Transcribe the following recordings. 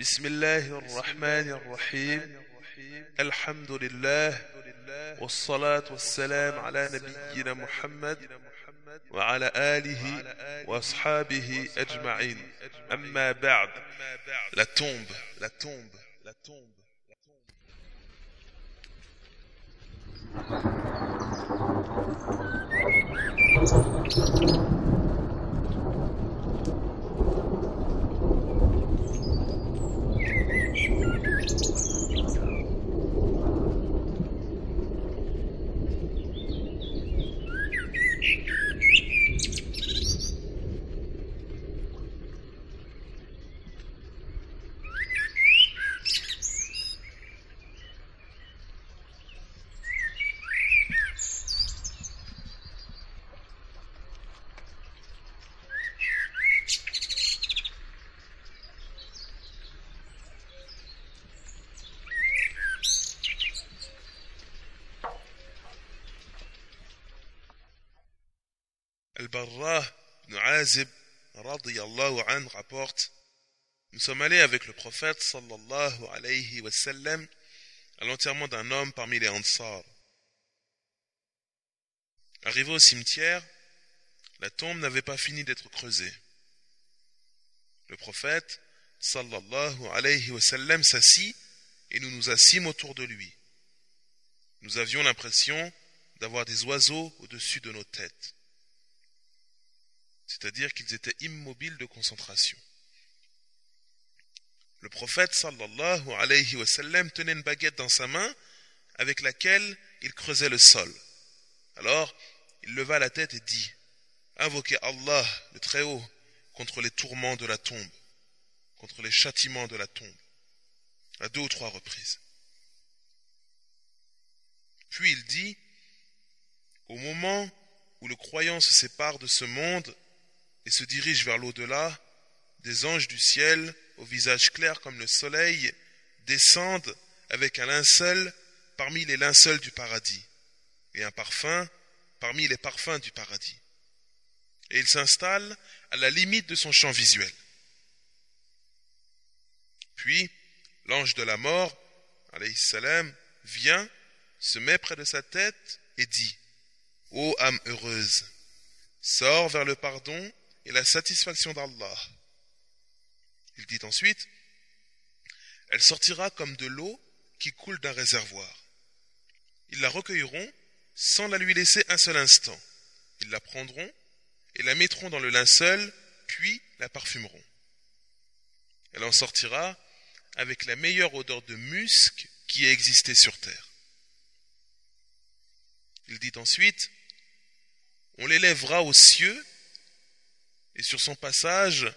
بسم الله الرحمن الرحيم. الحمد لله والصلاة والسلام على نبينا محمد وعلى آله وأصحابه أجمعين. أما بعد la tombe la tombe la tombe. Al-Barra ibn Azib radiyallahu an rapporte Nous sommes allés avec le prophète sallallahu alayhi wa sallam à l'enterrement d'un homme parmi les Ansar. Arrivé au cimetière, la tombe n'avait pas fini d'être creusée. Le prophète sallallahu alayhi wa sallam s'assit et nous nous assîmes autour de lui. Nous avions l'impression d'avoir des oiseaux au-dessus de nos têtes c'est-à-dire qu'ils étaient immobiles de concentration. Le prophète sallallahu alayhi wa sallam tenait une baguette dans sa main avec laquelle il creusait le sol. Alors, il leva la tête et dit Invoquez Allah, le Très-Haut, contre les tourments de la tombe, contre les châtiments de la tombe, à deux ou trois reprises. Puis il dit Au moment où le croyant se sépare de ce monde, et se dirige vers l'au-delà, des anges du ciel, au visage clair comme le soleil, descendent avec un linceul parmi les linceuls du paradis, et un parfum parmi les parfums du paradis. Et ils s'installent à la limite de son champ visuel. Puis, l'ange de la mort, alayhi salam, vient, se met près de sa tête et dit Ô âme heureuse, sors vers le pardon et la satisfaction d'Allah. Il dit ensuite, elle sortira comme de l'eau qui coule d'un réservoir. Ils la recueilleront sans la lui laisser un seul instant. Ils la prendront et la mettront dans le linceul, puis la parfumeront. Elle en sortira avec la meilleure odeur de musc qui ait existé sur terre. Il dit ensuite, on l'élèvera aux cieux et sur son passage,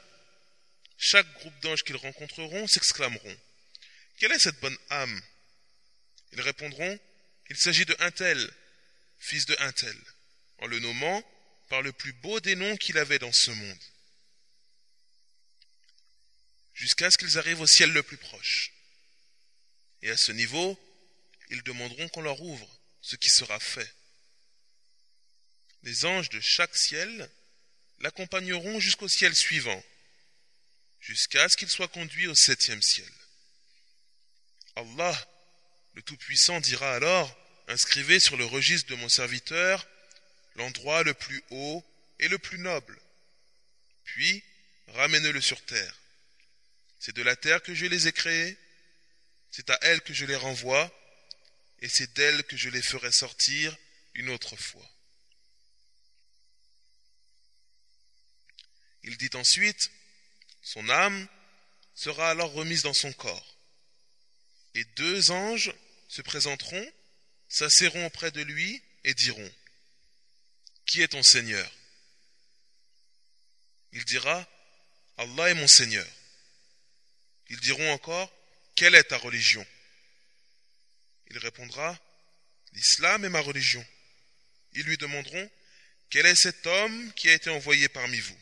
chaque groupe d'anges qu'ils rencontreront s'exclameront Quelle est cette bonne âme? Ils répondront Il s'agit de un tel, fils de un tel, en le nommant par le plus beau des noms qu'il avait dans ce monde, jusqu'à ce qu'ils arrivent au ciel le plus proche. Et à ce niveau, ils demanderont qu'on leur ouvre, ce qui sera fait. Les anges de chaque ciel l'accompagneront jusqu'au ciel suivant, jusqu'à ce qu'il soit conduit au septième ciel. Allah, le Tout-Puissant, dira alors, inscrivez sur le registre de mon serviteur l'endroit le plus haut et le plus noble, puis ramenez-le sur terre. C'est de la terre que je les ai créés, c'est à elle que je les renvoie, et c'est d'elle que je les ferai sortir une autre fois. Il dit ensuite, son âme sera alors remise dans son corps. Et deux anges se présenteront, s'asserront auprès de lui et diront, Qui est ton Seigneur? Il dira, Allah est mon Seigneur. Ils diront encore, Quelle est ta religion? Il répondra, L'islam est ma religion. Ils lui demanderont, Quel est cet homme qui a été envoyé parmi vous?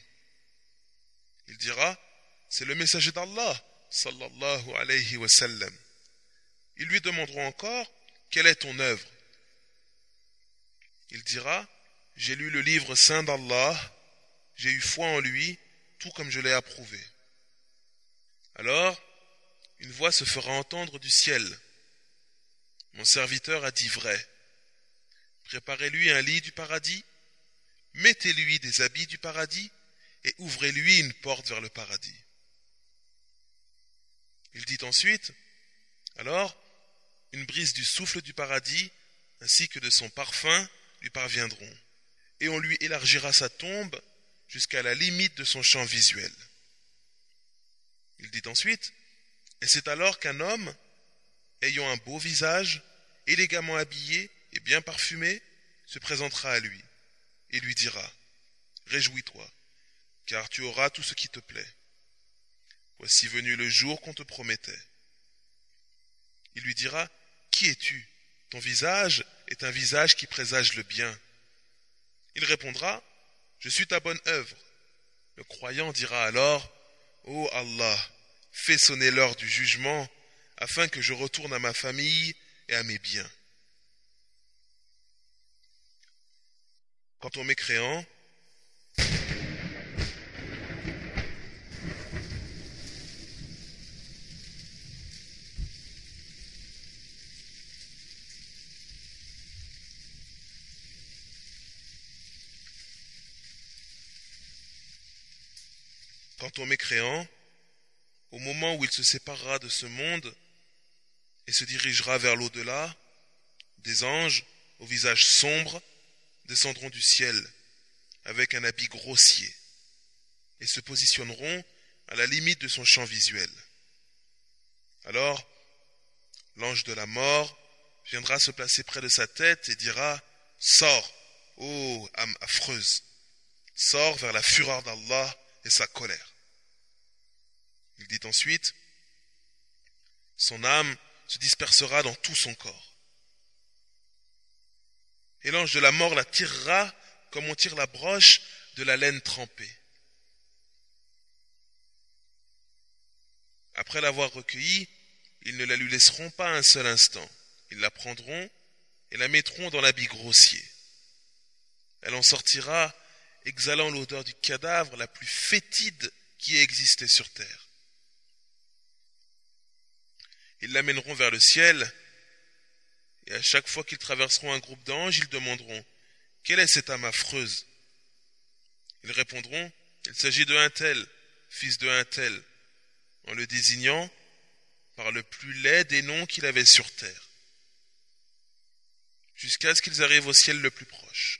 Il dira, c'est le messager d'Allah, sallallahu alayhi wa sallam. Ils lui demanderont encore, quelle est ton œuvre? Il dira, j'ai lu le livre saint d'Allah, j'ai eu foi en lui, tout comme je l'ai approuvé. Alors, une voix se fera entendre du ciel. Mon serviteur a dit vrai. Préparez-lui un lit du paradis, mettez-lui des habits du paradis, et ouvrez-lui une porte vers le paradis. Il dit ensuite, alors, une brise du souffle du paradis, ainsi que de son parfum, lui parviendront, et on lui élargira sa tombe jusqu'à la limite de son champ visuel. Il dit ensuite, et c'est alors qu'un homme, ayant un beau visage, élégamment habillé et bien parfumé, se présentera à lui, et lui dira, Réjouis-toi, car tu auras tout ce qui te plaît. Voici venu le jour qu'on te promettait. Il lui dira, Qui es-tu? Ton visage est un visage qui présage le bien. Il répondra, Je suis ta bonne œuvre. Le croyant dira alors, Ô Allah, fais sonner l'heure du jugement, afin que je retourne à ma famille et à mes biens. Quant aux mécréants, Quant aux mécréants, au moment où il se séparera de ce monde et se dirigera vers l'au-delà, des anges, au visage sombre, descendront du ciel avec un habit grossier et se positionneront à la limite de son champ visuel. Alors, l'ange de la mort viendra se placer près de sa tête et dira Sors, ô âme affreuse, sors vers la fureur d'Allah sa colère. Il dit ensuite, son âme se dispersera dans tout son corps. Et l'ange de la mort la tirera comme on tire la broche de la laine trempée. Après l'avoir recueillie, ils ne la lui laisseront pas un seul instant. Ils la prendront et la mettront dans l'habit grossier. Elle en sortira exhalant l'odeur du cadavre la plus fétide qui ait existé sur terre. Ils l'amèneront vers le ciel, et à chaque fois qu'ils traverseront un groupe d'anges, ils demanderont Quelle est cette âme affreuse? Ils répondront Il s'agit de un tel, fils de un tel, en le désignant par le plus laid des noms qu'il avait sur terre, jusqu'à ce qu'ils arrivent au ciel le plus proche.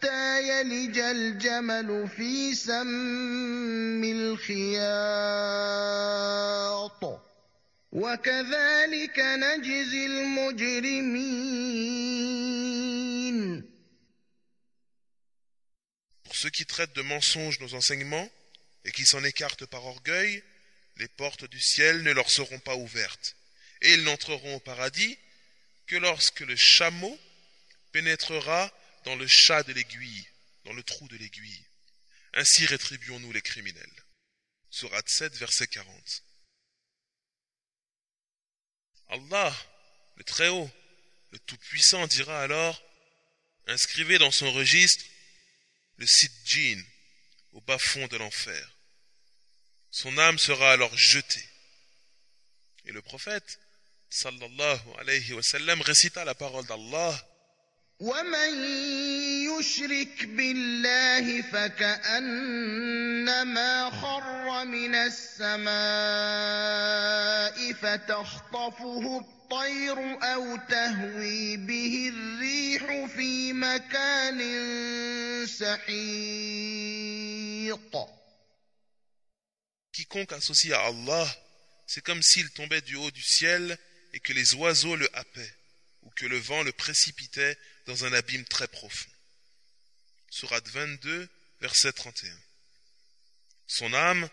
حتى يلج الجمل في سم الخياط وكذلك نجزي المجرمين Pour ceux qui traitent de mensonges nos enseignements et qui s'en écartent par orgueil, les portes du ciel ne leur seront pas ouvertes, et ils n'entreront au paradis que lorsque le chameau pénétrera dans le chat de l'aiguille, dans le trou de l'aiguille. Ainsi rétribuons-nous les criminels. Surat 7, verset 40. Allah, le Très-Haut, le Tout-Puissant, dira alors Inscrivez dans son registre le Sidjin, au bas-fond de l'enfer. Son âme sera alors jetée. Et le prophète, sallallahu alayhi wa sallam, récita la parole d'Allah ومن يشرك بالله فكأنما خر من السماء فتخطفه الطير أو تهوي به الريح في مكان سحيق Quiconque associe à Allah, c'est comme s'il tombait du haut du ciel et que les oiseaux le happaient, le vent le précipitait dans un abîme très profond. Surat 22, verset 31. Son âme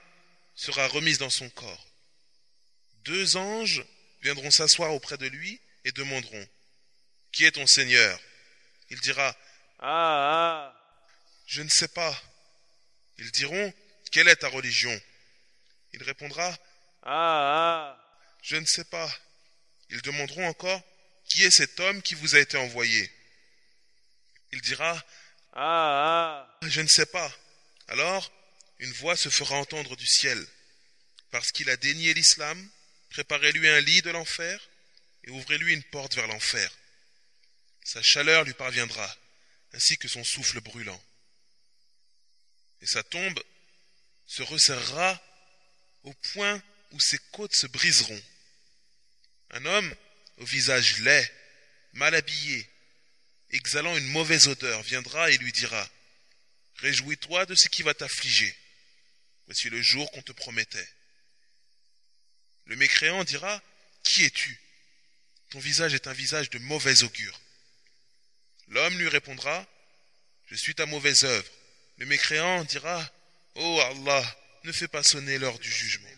sera remise dans son corps. deux anges viendront s'asseoir auprès de lui et demanderont Qui est ton Seigneur? Il dira Ah, ah, Je ne sais pas. Ils diront Quelle est ta religion? Il répondra ah, ah. Je ne sais pas. Ils demanderont encore Qui est cet homme qui vous a été envoyé? Il dira Ah, ah. Je ne sais pas. Alors, une voix se fera entendre du ciel. Parce qu'il a dénié l'islam, préparez-lui un lit de l'enfer et ouvrez-lui une porte vers l'enfer. Sa chaleur lui parviendra, ainsi que son souffle brûlant. Et sa tombe se resserrera au point où ses côtes se briseront. Un homme au visage laid, mal habillé, exhalant une mauvaise odeur, viendra et lui dira Réjouis-toi de ce qui va t'affliger. Voici le jour qu'on te promettait. Le mécréant dira Qui es-tu? Ton visage est un visage de mauvaise augure. L'homme lui répondra Je suis ta mauvaise œuvre. Le mécréant dira Oh Allah, ne fais pas sonner l'heure du jugement.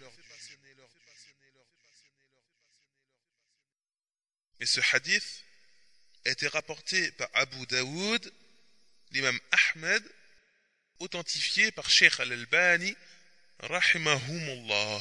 Et ce hadith a été rapporté par Abu Daoud, l'imam Ahmed, authentifié par Sheikh Al-Albani, rahimahumullah.